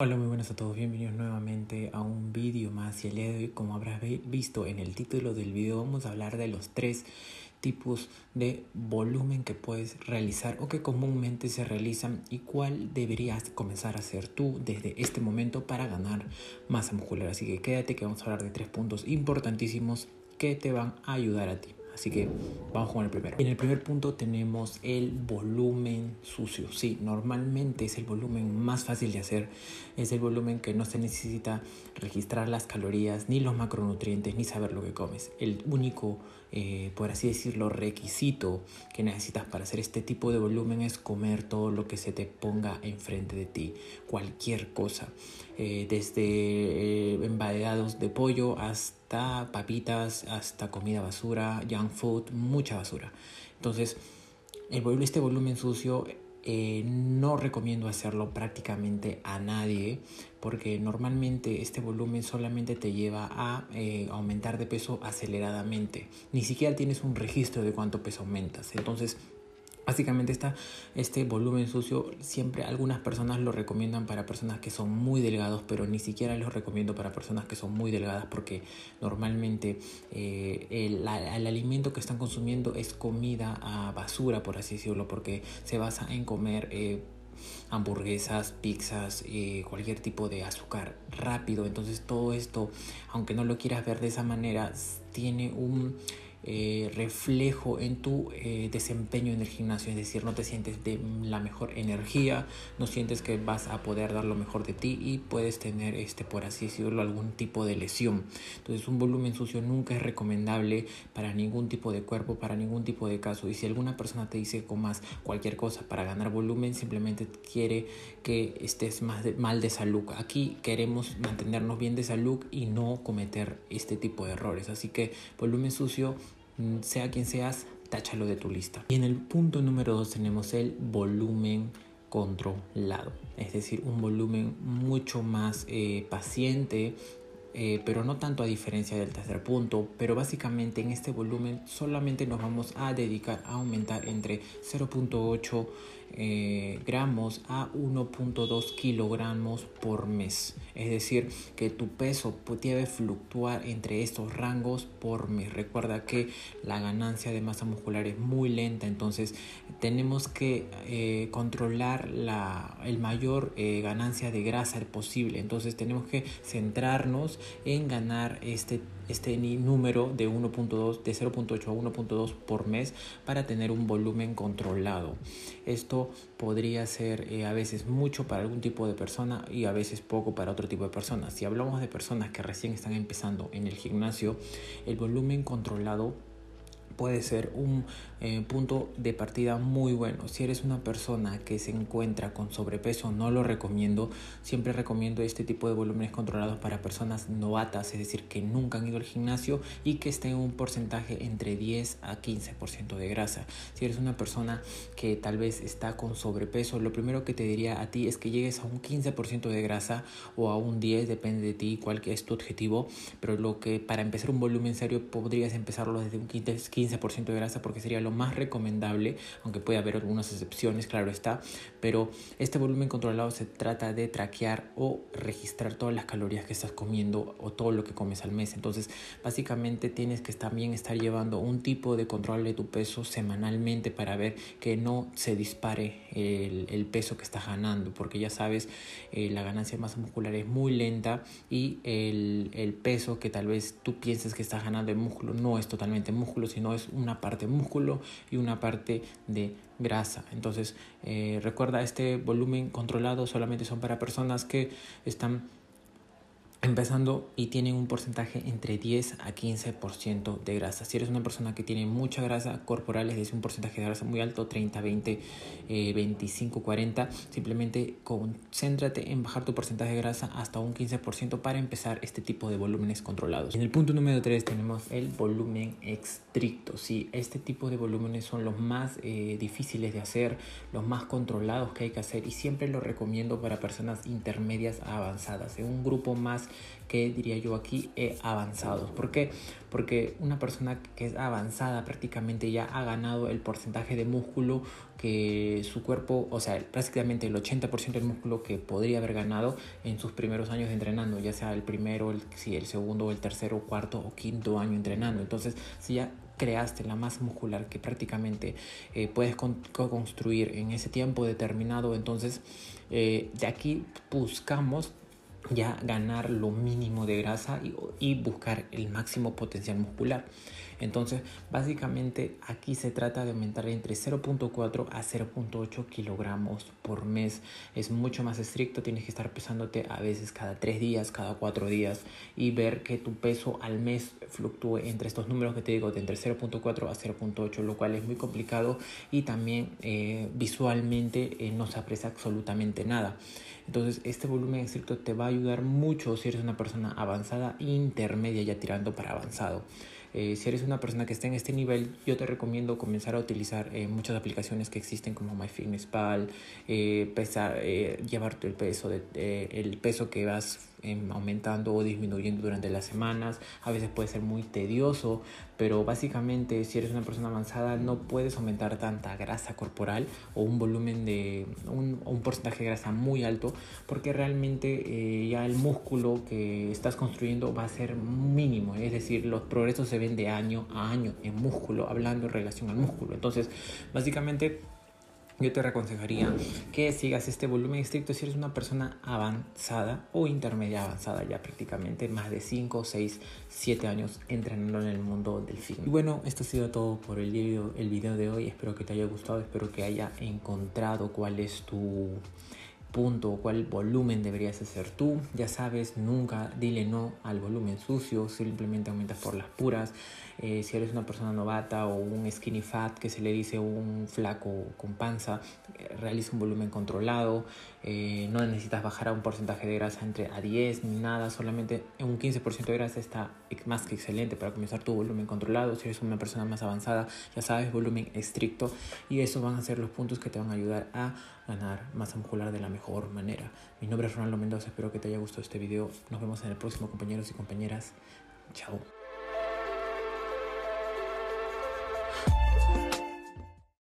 Hola, muy buenas a todos, bienvenidos nuevamente a un vídeo más y el día de hoy, como habrás visto en el título del vídeo, vamos a hablar de los tres tipos de volumen que puedes realizar o que comúnmente se realizan y cuál deberías comenzar a hacer tú desde este momento para ganar masa muscular. Así que quédate que vamos a hablar de tres puntos importantísimos que te van a ayudar a ti. Así que vamos con el primero. En el primer punto tenemos el volumen sucio. Sí, normalmente es el volumen más fácil de hacer. Es el volumen que no se necesita registrar las calorías, ni los macronutrientes, ni saber lo que comes. El único, eh, por así decirlo, requisito que necesitas para hacer este tipo de volumen es comer todo lo que se te ponga enfrente de ti. Cualquier cosa. Eh, desde eh, embadeados de pollo hasta papitas, hasta comida basura, junk food, mucha basura. Entonces, el, este volumen sucio eh, no recomiendo hacerlo prácticamente a nadie porque normalmente este volumen solamente te lleva a aumentar de peso aceleradamente. Ni siquiera tienes un registro de cuánto peso aumentas. Entonces, Básicamente este volumen sucio siempre algunas personas lo recomiendan para personas que son muy delgados, pero ni siquiera lo recomiendo para personas que son muy delgadas porque normalmente eh, el, alimento que están consumiendo es comida a basura, por así decirlo, porque se basa en comer eh, hamburguesas, pizzas, eh, cualquier tipo de azúcar rápido. Entonces todo esto, aunque no lo quieras ver de esa manera, tiene un eh, reflejo en tu eh, desempeño en el gimnasio, es decir, no te sientes de la mejor energía, no sientes que vas a poder dar lo mejor de ti y puedes tener, este, por así decirlo, algún tipo de lesión. Entonces un volumen sucio nunca es recomendable para ningún tipo de cuerpo, para ningún tipo de caso. Y si alguna persona te dice comas cualquier cosa para ganar volumen, simplemente quiere que estés más mal de salud. Aquí queremos mantenernos bien de salud y no cometer este tipo de errores. Así que volumen sucio sea quien seas, táchalo de tu lista. Y en el punto número 2 tenemos el volumen controlado, es decir, un volumen mucho más eh, paciente, eh, pero no tanto a diferencia del tercer punto, pero básicamente en este volumen solamente nos vamos a dedicar a aumentar entre 0.8 eh, gramos a 1.2 kilogramos por mes. Es decir, que tu peso debe fluctuar entre estos rangos por mes. Recuerda que la ganancia de masa muscular es muy lenta, entonces tenemos que eh, controlar la el mayor eh, ganancia de grasa posible. Entonces tenemos que centrarnos en ganar este este número de 1.2 de 0.8 a 1.2 por mes para tener un volumen controlado. Esto podría ser eh, a veces mucho para algún tipo de persona y a veces poco para otro tipo de personas. Si hablamos de personas que recién están empezando en el gimnasio, el volumen controlado puede ser un eh, punto de partida muy bueno. Si eres una persona que se encuentra con sobrepeso, no lo recomiendo. Siempre recomiendo este tipo de volúmenes controlados para personas novatas, es decir, que nunca han ido al gimnasio y que estén en un porcentaje entre 10 a 15% de grasa. Si eres una persona que tal vez está con sobrepeso, lo primero que te diría a ti es que llegues a un 15% de grasa o a un 10, depende de ti cuál es tu objetivo, pero lo que para empezar un volumen serio podrías empezarlo desde un 15 15% de grasa porque sería lo más recomendable, aunque puede haber algunas excepciones, claro está, pero este volumen controlado se trata de traquear o registrar todas las calorías que estás comiendo o todo lo que comes al mes. Entonces, básicamente tienes que también estar llevando un tipo de control de tu peso semanalmente para ver que no se dispare el, peso que estás ganando, porque ya sabes, eh, la ganancia de masa muscular es muy lenta y el, peso que tal vez tú pienses que estás ganando de músculo no es totalmente músculo, sino es una parte músculo y una parte de grasa. Entonces, eh, recuerda, este volumen controlado solamente son para personas que están empezando y tienen un porcentaje entre 10 a 15% de grasa. Si eres una persona que tiene mucha grasa corporal, es decir, un porcentaje de grasa muy alto, 30, 20, 25, 40, simplemente concéntrate en bajar tu porcentaje de grasa hasta un 15% para empezar este tipo de volúmenes controlados. En el punto número 3 tenemos el volumen estricto. Sí, este tipo de volúmenes son los más eh, difíciles de hacer, los más controlados que hay que hacer y siempre lo recomiendo para personas intermedias a avanzadas. En un grupo más que diría yo aquí eh, avanzados. ¿Por qué? Porque una persona que es avanzada prácticamente ya ha ganado el porcentaje de músculo que su cuerpo, o sea, prácticamente el 80% del músculo que podría haber ganado en sus primeros años entrenando, ya sea el primero, el, si el segundo, el tercero, cuarto o quinto año entrenando. Entonces, si ya creaste la masa muscular que prácticamente eh, puedes construir en ese tiempo determinado, entonces eh, de aquí buscamos ya ganar lo mínimo de grasa y, buscar el máximo potencial muscular. Entonces, básicamente aquí se trata de aumentar entre 0.4 a 0.8 kilogramos por mes. Es mucho más estricto, tienes que estar pesándote a veces cada 3 días, cada 4 días y ver que tu peso al mes fluctúe entre estos números que te digo, de entre 0.4 a 0.8, lo cual es muy complicado y también eh, visualmente eh, no se aprecia absolutamente nada. Entonces, este volumen estricto te va a ayudar mucho si eres una persona avanzada, intermedia, ya tirando para avanzado. Eh, si eres una persona que está en este nivel, yo te recomiendo comenzar a utilizar eh, muchas aplicaciones que existen como MyFitnessPal, eh, pesar, eh, llevarte el peso, de, el peso que vas aumentando o disminuyendo durante las semanas. A veces puede ser muy tedioso, pero básicamente si eres una persona avanzada no puedes aumentar tanta grasa corporal o un volumen de un, porcentaje de grasa muy alto porque realmente ya el músculo que estás construyendo va a ser mínimo, es decir, los progresos se ven de año a año en músculo, hablando en relación al músculo. Entonces, básicamente yo te aconsejaría que sigas este volumen estricto si eres una persona avanzada o intermedia avanzada ya prácticamente más de 5, 6, 7 años entrenando en el mundo del fitness. Y bueno, esto ha sido todo por el video, el video de hoy. Espero que te haya gustado, espero que haya encontrado cuál es tu punto o cuál volumen deberías hacer tú. Ya sabes, nunca dile no al volumen sucio, simplemente aumentas por las puras. Eh, si eres una persona novata o un skinny fat que se le dice un flaco con panza, eh, realiza un volumen controlado. Eh, no necesitas bajar a un porcentaje de grasa entre a 10 ni nada, solamente un 15% de grasa está más que excelente para comenzar tu volumen controlado. Si eres una persona más avanzada, ya sabes, volumen estricto y eso van a ser los puntos que te van a ayudar a ganar masa muscular de la mejor manera. Mi nombre es Ronaldo Mendoza, espero que te haya gustado este video. Nos vemos en el próximo compañeros y compañeras. Chao.